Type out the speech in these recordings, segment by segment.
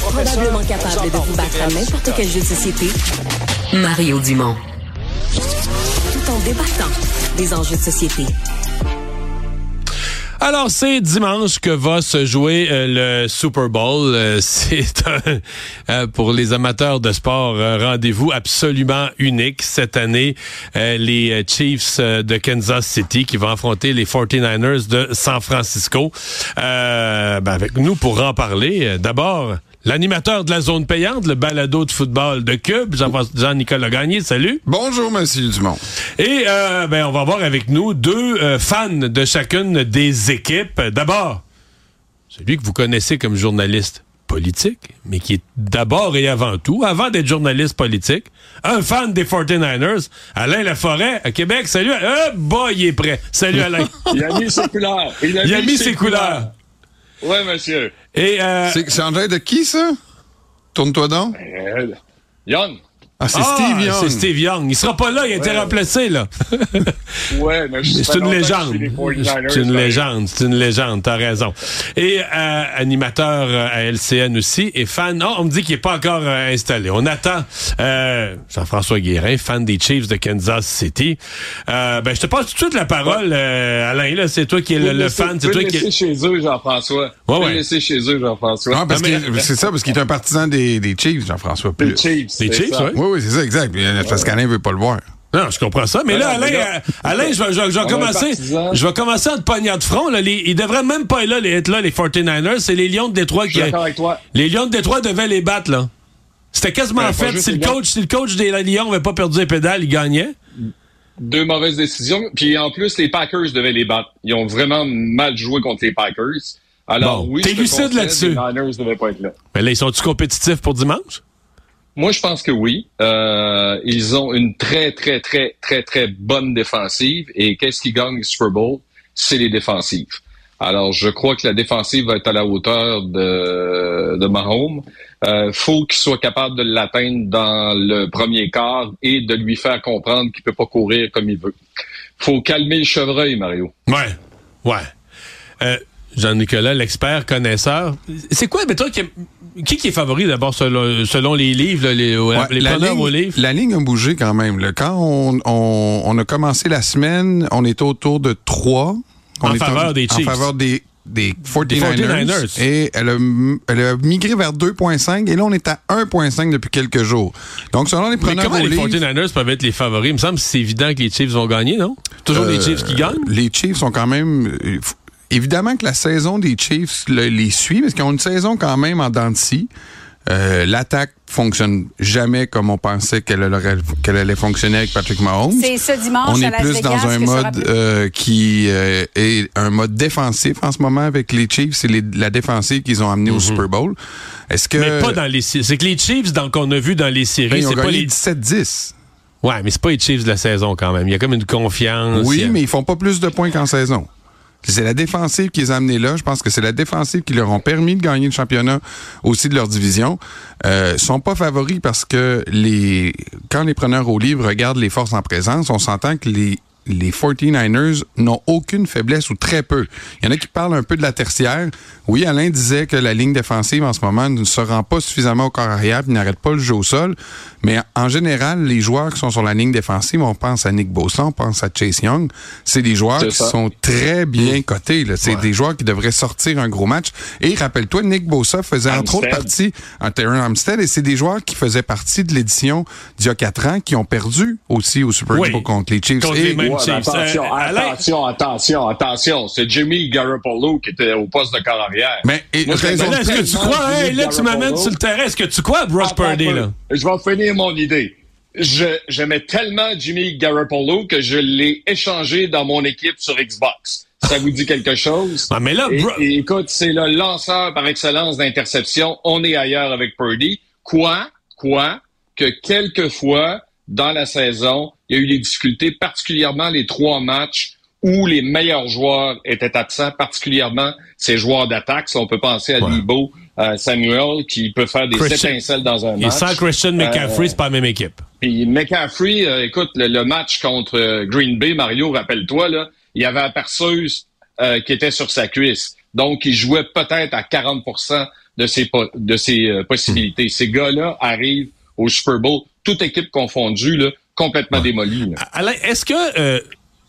Probablement capable de vous battre à n'importe quel jeu de société, Mario Dumont. Tout en débattant des enjeux de société. Alors, c'est dimanche que va se jouer euh, le Super Bowl. Euh, c'est un, euh, pour les amateurs de sport, un rendez-vous absolument unique cette année. les Chiefs de Kansas City qui vont affronter les 49ers de San Francisco. Ben, avec nous pour en parler. D'abord, L'animateur de la zone payante, le balado de football de Cube, Jean-Nicolas Gagné, salut. Bonjour, Monsieur Dumont. Et euh, ben, on va voir avec nous deux euh, fans de chacune des équipes. D'abord, celui que vous connaissez comme journaliste politique, mais qui est d'abord et avant tout, avant d'être journaliste politique, un fan des 49ers, Alain Laforêt, à Québec. Salut. Euh, boy, il est prêt. Salut, Alain. il a mis ses couleurs. Il a, mis, ses, couleurs. Oui, monsieur. Et euh... C'est en de qui, ça? Tourne-toi donc. Euh, Young. Ah, c'est ah, Steve Young. C'est Steve Young. Il sera pas là, il a été remplacé, là. ouais, mais c'est une légende. C'est une légende, c'est une légende, t'as raison. Et euh, animateur euh, à LCN aussi, et fan, oh, on me dit qu'il est pas encore euh, installé. On attend euh, Jean-François Guérin, fan des Chiefs de Kansas City. ben, je te passe tout de suite la parole, Alain, là, c'est toi qui es le, fan. C'est toi qui laisser chez eux, Jean-François. Ouais, ouais. laisser chez eux, Jean-François. Ah, parce que c'est ça, parce qu'il est un partisan des, des Chiefs, Jean-François. Des Chiefs. Des Chiefs, oui. Oui, c'est ça, exact. Parce qu'Alain veut pas le voir. Non, je comprends ça. Mais là, Alain, euh, Alain, je vais, je, vais commencer. Je vais commencer à te pogner de front. Là. Les, ils devraient même pas être là, les, être là, les 49ers. C'est les Lions de Détroit qui. Avec toi. Les Lions de Détroit devaient les battre, là. C'était quasiment fait. Si le, coach, si le coach des Lions n'avait pas perdu les pédales, il gagnait. Deux mauvaises décisions. Puis en plus, les Packers devaient les battre. Ils ont vraiment mal joué contre les Packers. Alors oui, t'es lucide là-dessus. Les Niners devaient pas être là. Mais là, ils sont-ils compétitifs pour dimanche? Moi, je pense que oui. Euh, ils ont une très, très, très, très, très bonne défensive. Et qu'est-ce qui gagne le Super Bowl? C'est les défensives. Alors, je crois que la défensive va être à la hauteur de, Mahomes. Euh, faut qu'il soit capable de l'atteindre dans le premier quart et de lui faire comprendre qu'il peut pas courir comme il veut. Faut calmer le chevreuil, Mario. Ouais, ouais. Euh, Jean-Nicolas, l'expert connaisseur. C'est quoi, mais toi, qui, qui, est favori d'abord selon, les livres, les, les preneurs aux livres? La ligne a bougé quand même. Quand on, a commencé la semaine, on était autour de 3. en faveur des Chiefs. En faveur des, des 49ers. Et elle a, migré vers 2,5 et là, on est à 1,5 depuis quelques jours. Donc, selon les preneurs Mais comment les 49ers peuvent être les favoris? Il me semble que c'est évident que les Chiefs vont gagner, non? Toujours les euh, Chiefs qui gagnent? Les Chiefs sont quand même... Évidemment que la saison des Chiefs les suit, parce qu'ils ont une saison quand même en dents de scie. Euh, L'attaque fonctionne jamais comme on pensait qu'elle allait fonctionner avec Patrick Mahomes. C'est ce dimanche. On est plus dans un mode euh, qui euh, est un mode défensif en ce moment avec les Chiefs. C'est la défensive qu'ils ont amené au mhm. Super Bowl. Est-ce que mais pas dans les c'est que les Chiefs qu'on a vu dans les séries, ben, c'est pas les 17-10. Ouais, mais c'est pas les Chiefs de la saison quand même. Il y a comme une confiance. Oui, mais ils font pas plus de points qu'en saison. C'est la défensive qui les a amenés là. Je pense que c'est la défensive qui leur ont permis de gagner le championnat aussi de leur division. Euh, sont pas favoris parce que les quand les preneurs au livre regardent les forces en présence, on s'entend que les les 49ers n'ont aucune faiblesse ou très peu. Il y en a qui parlent un peu de la tertiaire. Oui, Alain disait que la ligne défensive en ce moment ne se rend pas suffisamment au corps arrière et n'arrête pas le jeu au sol. Mais en général, les joueurs qui sont sur la ligne défensive, on pense à Nick Bosa, on pense à Chase Young, c'est des joueurs qui sont très bien cotés. C'est des joueurs qui devraient sortir un gros match. Et rappelle-toi, Nick Bosa faisait entre autres partie en Terran Armstead et c'est des joueurs qui faisaient partie de l'édition d'il y a quatre ans qui ont perdu aussi au Super Bowl contre les Chiefs. Euh, attention, attention, attention. C'est Jimmy Garoppolo qui était au poste de carrière arrière. Mais, est-ce que tu crois, hey, là, tu m'amènes sur le terrain, est-ce que tu crois à Brock Purdy, là? Je vais finir mon idée. J'aimais tellement Jimmy Garoppolo que je l'ai échangé dans mon équipe sur Xbox. Ça vous dit quelque chose? Ah, mais là, écoute, c'est le lanceur par excellence d'interception. On est ailleurs avec Purdy. Quoi? Quoi? Que quelquefois, dans la saison, il y a eu des difficultés, particulièrement les trois matchs où les meilleurs joueurs étaient absents, particulièrement ces joueurs d'attaque. on peut penser à ouais. Euh, Samuel, qui peut faire des étincelles dans un match. Et sans Christian McCaffrey, euh, c'est pas la même équipe. Puis McCaffrey, euh, écoute, le, match contre Green Bay, Mario, rappelle-toi, là, il y avait la perceuse qui était sur sa cuisse. Donc, il jouait peut-être à 40% de ses, de ses euh, possibilités. Ces gars-là arrivent au Super Bowl, toute équipe confondue, là, complètement démolie. Alain, est-ce que euh,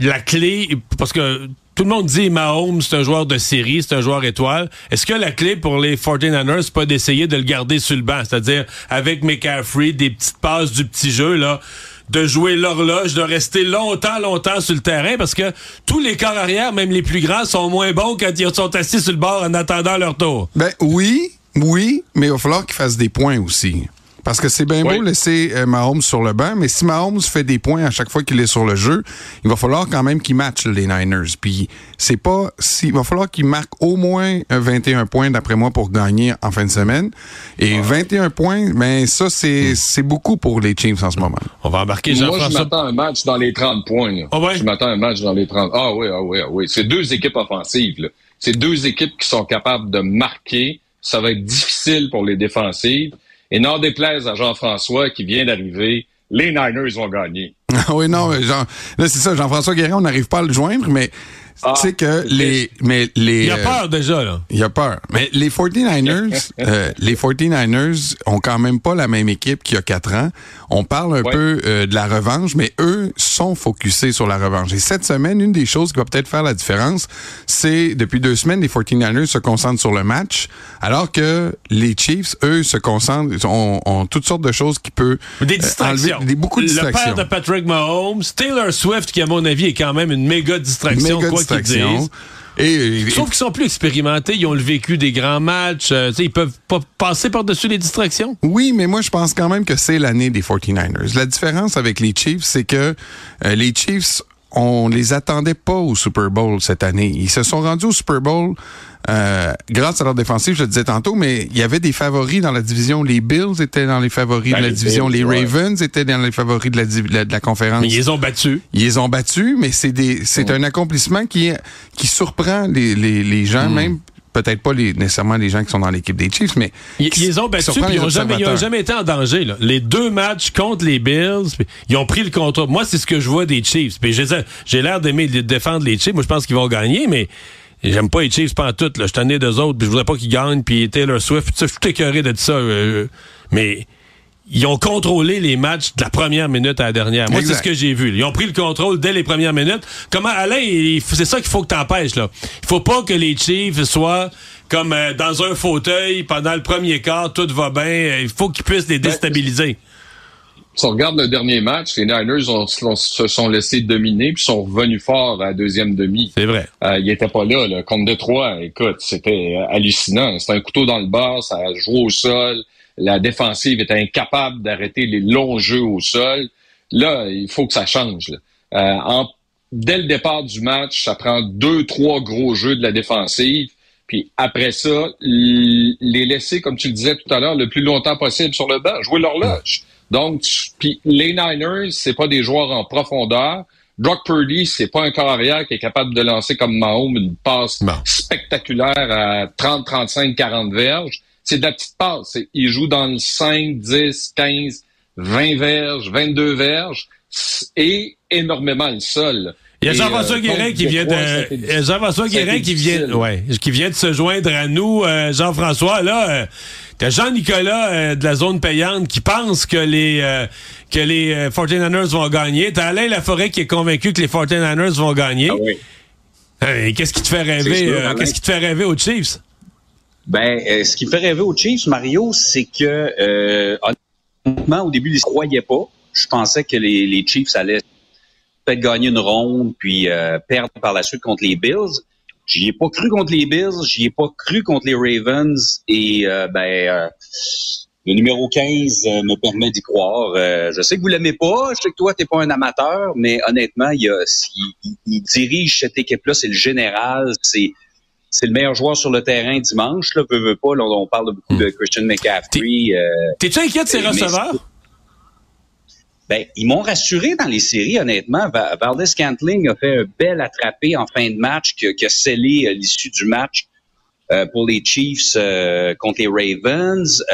la clé, parce que tout le monde dit Mahomes, c'est un joueur de série, c'est un joueur étoile. Est-ce que la clé pour les 49ers, c'est pas d'essayer de le garder sur le banc? C'est-à-dire, avec McCaffrey, des petites passes du petit jeu, là, de jouer l'horloge, de rester longtemps, longtemps sur le terrain, parce que tous les corps arrière, même les plus grands, sont moins bons quand ils sont assis sur le bord en attendant leur tour. Ben oui, oui, mais il va falloir qu'ils fassent des points aussi. Parce que c'est bien beau laisser euh, Mahomes sur le banc, mais si Mahomes fait des points à chaque fois qu'il est sur le jeu, il va falloir quand même qu'il matche les Niners. Puis c'est pas si il va falloir qu'il marque au moins 21 points d'après moi pour gagner en fin de semaine. Et 21 points, mais ben, ça c'est c'est beaucoup pour les Chiefs en ce moment. On va embarquer Jean-François. Moi je m'attends un match dans les 30 points. Ah ouais? Je m'attends un match dans les 30. Ah oui, ah oui, ah oui. C'est deux équipes offensives. C'est deux équipes qui sont capables de marquer. Ça va être difficile pour les défensives. Et n'en déplaise à Jean-François qui vient d'arriver, les Niners vont gagner. oui, non, Jean, là, c'est ça, Jean-François Guérin, on n'arrive pas à le joindre, mais ah, tu sais que les, mais les. Il y a peur déjà, là. Il y a peur. Mais les 49ers, euh, les 49ers ont quand même pas la même équipe qu'il y a quatre ans. On parle un peu euh, de la revanche, mais eux sont focusés sur la revanche. Et cette semaine, une des choses qui va peut-être faire la différence, c'est depuis deux semaines, les 49ers se concentrent sur le match, alors que les Chiefs, eux, se concentrent, ont, ont toutes sortes de choses qui peuvent des euh, distractions. enlever des, beaucoup de distractions. Le père de Patrick Mahomes, Taylor Swift, qui à mon avis est quand même une méga distraction, quoi qu'ils Et, Sauf qu'ils sont plus expérimentés, ils ont le vécu des grands matchs, euh, ils peuvent pas passer par-dessus les distractions. Oui, mais moi je pense quand même que c'est l'année des 49ers. La différence avec les Chiefs, c'est que euh, les Chiefs on les attendait pas au Super Bowl cette année. Ils se sont rendus au Super Bowl euh, grâce à leur défensive, je le disais tantôt, mais il y avait des favoris dans la division. Les Bills étaient dans les favoris de ben, la division. les Ravens étaient dans les favoris de la, de la conférence. Mais ils les ont battus. Ils les ont battus, mais c'est des c'est un accomplissement qui qui surprend les, les, les gens, hmm. même peut-être pas les, nécessairement les gens qui sont dans l'équipe des Chiefs, mais ils, ils ont battu, puis ils n'ont jamais, jamais, été en danger. Là. Les deux matchs contre les Bills, ils ont pris le contrôle. Moi, c'est ce que je vois des Chiefs. J'ai l'air d'aimer défendre les Chiefs. Moi, je pense qu'ils vont gagner, mais j'aime pas les Chiefs pas tout. Là. Je suis d'eux autres, puis je voudrais pas qu'ils gagnent. Puis Taylor Swift, je suis écœuré de ça. Euh, mais ils ont contrôlé les matchs de la première minute à la dernière. Moi, c'est ce que j'ai vu. Ils ont pris le contrôle dès les premières minutes. Comment, Alain, c'est ça qu'il faut que t'empêches, là. Il faut pas que les Chiefs soient comme euh, dans un fauteuil pendant le premier quart, tout va bien. Il faut qu'ils puissent les ben, déstabiliser. si on regarde le dernier match, les Niners se sont laissés dominer puis sont revenus fort à la deuxième demi. C'est vrai. Euh, ils n'étaient pas là, là. Contre Detroit, écoute, c'était euh, hallucinant. C'était un couteau dans le bas, ça a joué au sol la défensive est incapable d'arrêter les longs jeux au sol. Là, il faut que ça change. Euh, dès le départ du match, ça prend deux, trois gros jeux de la défensive. Puis après ça, les laisser, comme tu le disais tout à l'heure, le plus longtemps possible sur le banc, jouer l'horloge. Donc, puis les Niners, c'est pas des joueurs en profondeur. Brock Purdy, c'est pas un corps arrière qui est capable de lancer comme Mahomes une passe spectaculaire à 30, 35, 40 verges c'est de la petite passe. Il joue dans le 5, 10, 15, 20 verges, 22 verges et énormément le sol. Il y a Jean-François euh, Guérin qui vient de Jean-François Guérin qui vient ouais, qui vient de se joindre à nous euh, Jean-François là euh, t'as Jean-Nicolas de la zone payante qui pense que les que les 49ers vont gagner, t'as Alain Laforêt qui est convaincu que les 49ers vont gagner. Ah oui. qu'est-ce qui te fait rêver qu'est-ce qui te fait rêver aux Chiefs? Ben, euh, ce qui me fait rêver aux Chiefs, Mario, c'est que euh, honnêtement, au début, ils ne croyaient pas. Je pensais que les, les Chiefs allaient peut-être gagner une ronde, puis euh, perdre par la suite contre les Bills. J'y ai pas cru contre les Bills, j'y ai pas cru contre les Ravens, et ben le numéro 15 me permet d'y croire. je sais que vous l'aimez pas, je sais que toi, t'es pas un amateur, mais honnêtement, il, il, il dirige cette équipe-là, c'est le général, c'est c'est le meilleur joueur sur le terrain dimanche. Là, veut, veut pas. on parle beaucoup de hmm. Christian McCaffrey. Euh, T'es-tu inquiet de ses receveurs? Ben, ils m'ont rassuré dans les séries, honnêtement. Valdez Scantling a fait un bel attrapé en fin de match qui, a scellé euh, l'issue du match euh, pour les Chiefs contre les Ravens.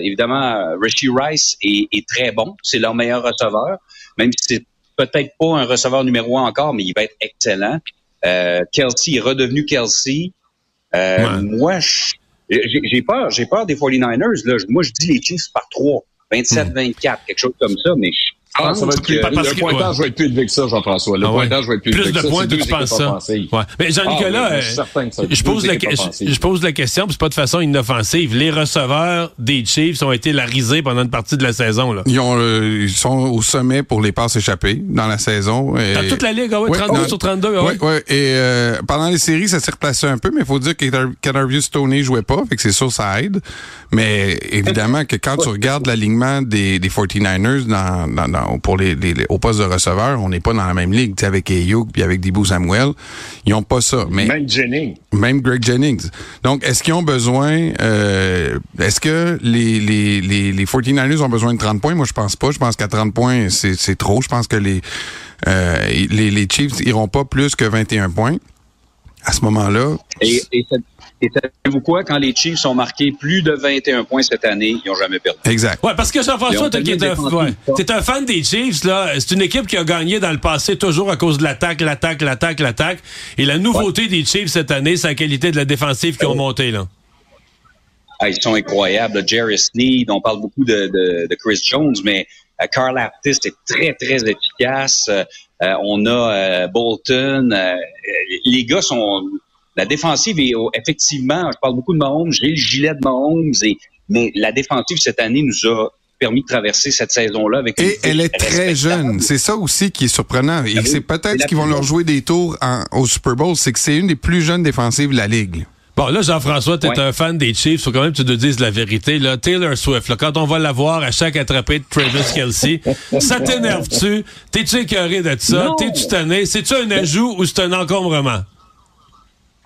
évidemment, Richie Rice est, est très bon. C'est leur meilleur receveur. Même si c'est peut-être pas un receveur numéro un encore, mais il va être excellent. Euh, Kelsey est redevenu Kelsey. Euh, moi, j'ai peur, j'ai peur des 49ers. Là. Moi, je dis les Chiefs par 3, 27-24, quelque chose comme ça, mais je ah, ça va être plus, le pointage va être plus élevé que ça, Jean-François. Le ah pointage va être plus, plus élevé que ça. Plus de points, tu penses ça. Ouais. Mais Jean-Nicolas, ah, je, pose la, je pose la question, puis c'est pas de façon inoffensive. Les receveurs des Chiefs ont été la risée pendant une partie de la saison. Là. Ils, ont, euh, ils sont au sommet pour les passes échappées dans la saison. Et... Dans toute la ligue, ah ouais, 32 sur 32. Oui, oui. Et euh, pendant les séries, ça s'est replacé un peu, mais il faut dire que Canarius Stoney jouait pas, fait que c'est sûr ça aide. Mais évidemment que quand tu regardes l'alignement des, des 49ers dans, dans, dans pour les, les au poste de receveur, on n'est pas dans la même ligue. avec Ayuk puis avec Debo Samuel, ils ont pas ça. Mais même Jennings. Même Greg Jennings. Donc, est-ce qu'ils ont besoin... Euh, est-ce que les, les, les, les 49ers ont besoin de 30 points? Moi, je pense pas. Je pense qu'à 30 points, c'est trop. Je pense que les, euh, les, les Chiefs iront pas plus que 21 points à ce moment-là. Et, et et savez-vous quoi? Quand les Chiefs ont marqué plus de 21 points cette année, ils n'ont jamais perdu. Exact. Ouais, parce que Jean-François, tu es, ouais, un fan des Chiefs, là. C'est une équipe qui a gagné dans le passé toujours à cause de l'attaque, l'attaque, l'attaque, l'attaque. Et la nouveauté des Chiefs cette année, c'est la qualité de la défensive qui ont monté, là. Ah, ils sont incroyables. Jerry Sneed, on parle beaucoup de, de, de Chris Jones, mais euh, Carl Aptis est très, très efficace. Euh, on a euh, Bolton. les gars sont la défensive est effectivement, je parle beaucoup de Mahomes, j'ai le gilet de Mahomes, et, mais la défensive cette année nous a permis de traverser cette saison-là avec Et elle est très jeune. C'est ça aussi qui est surprenant. Et c'est peut-être qu'ils vont leur jouer des tours au Super Bowl, c'est que c'est une des plus jeunes défensives de la Ligue. Bon, là, Jean-François, t'es es un fan des Chiefs. Faut quand même que tu te dises la vérité. Là, Taylor Swift, là, quand on va la voir à chaque attrapé de Travis Kelsey, ça t'énerve-tu? T'es-tu écœuré de ça? T'es-tu tanné? C'est-tu un ajout ou c'est un encombrement?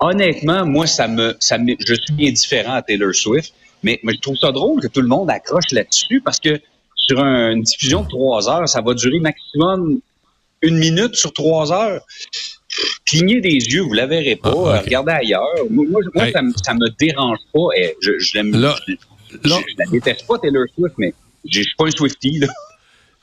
Honnêtement, moi, ça me, ça me, je suis indifférent à Taylor Swift, mais, mais, je trouve ça drôle que tout le monde accroche là-dessus parce que sur une diffusion de trois heures, ça va durer maximum une minute sur trois heures. Clignez des yeux, vous la verrez pas. Ah, regardez ailleurs. Moi, moi ça, me, ça me dérange pas. Et je, je l'aime. Je, la déteste pas Taylor Swift, mais je suis pas un Swifty là.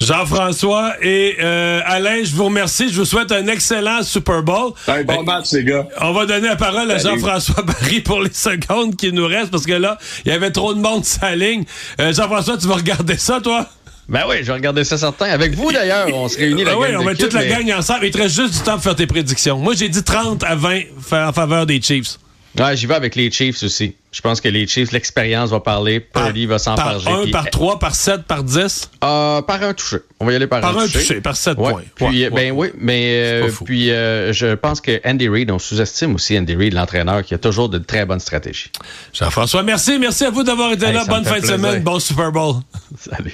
Jean-François et euh, Alain, je vous remercie. Je vous souhaite un excellent Super Bowl. Un bon match, les gars. On va donner la parole à Jean-François Barry pour les secondes qui nous restent parce que là, il y avait trop de monde sur la ligne. Euh, Jean-François, tu vas regarder ça, toi? Ben oui, je vais regarder ça certain. Avec vous, d'ailleurs, on se réunit la ben Oui, on met toute la gang ensemble. Il te reste juste du temps pour faire tes prédictions. Moi, j'ai dit 30 à 20 en faveur des Chiefs. Ouais, j'y vais avec les Chiefs aussi. Je pense que les Chiefs, l'expérience va parler. Purdy va s'en parler. Par 1, par 3, par 7, par 10? Euh, par un touché. On va y aller par, par un, touché. Par 7 points. Puis, ben oui, mais euh, puis euh, je pense que Andy Reid, on sous-estime aussi Andy Reid, l'entraîneur, qui a toujours de très bonnes stratégies. Jean-François, merci. Merci à vous d'avoir été là. Bonne fin de semaine. Bon Super Bowl. Salut.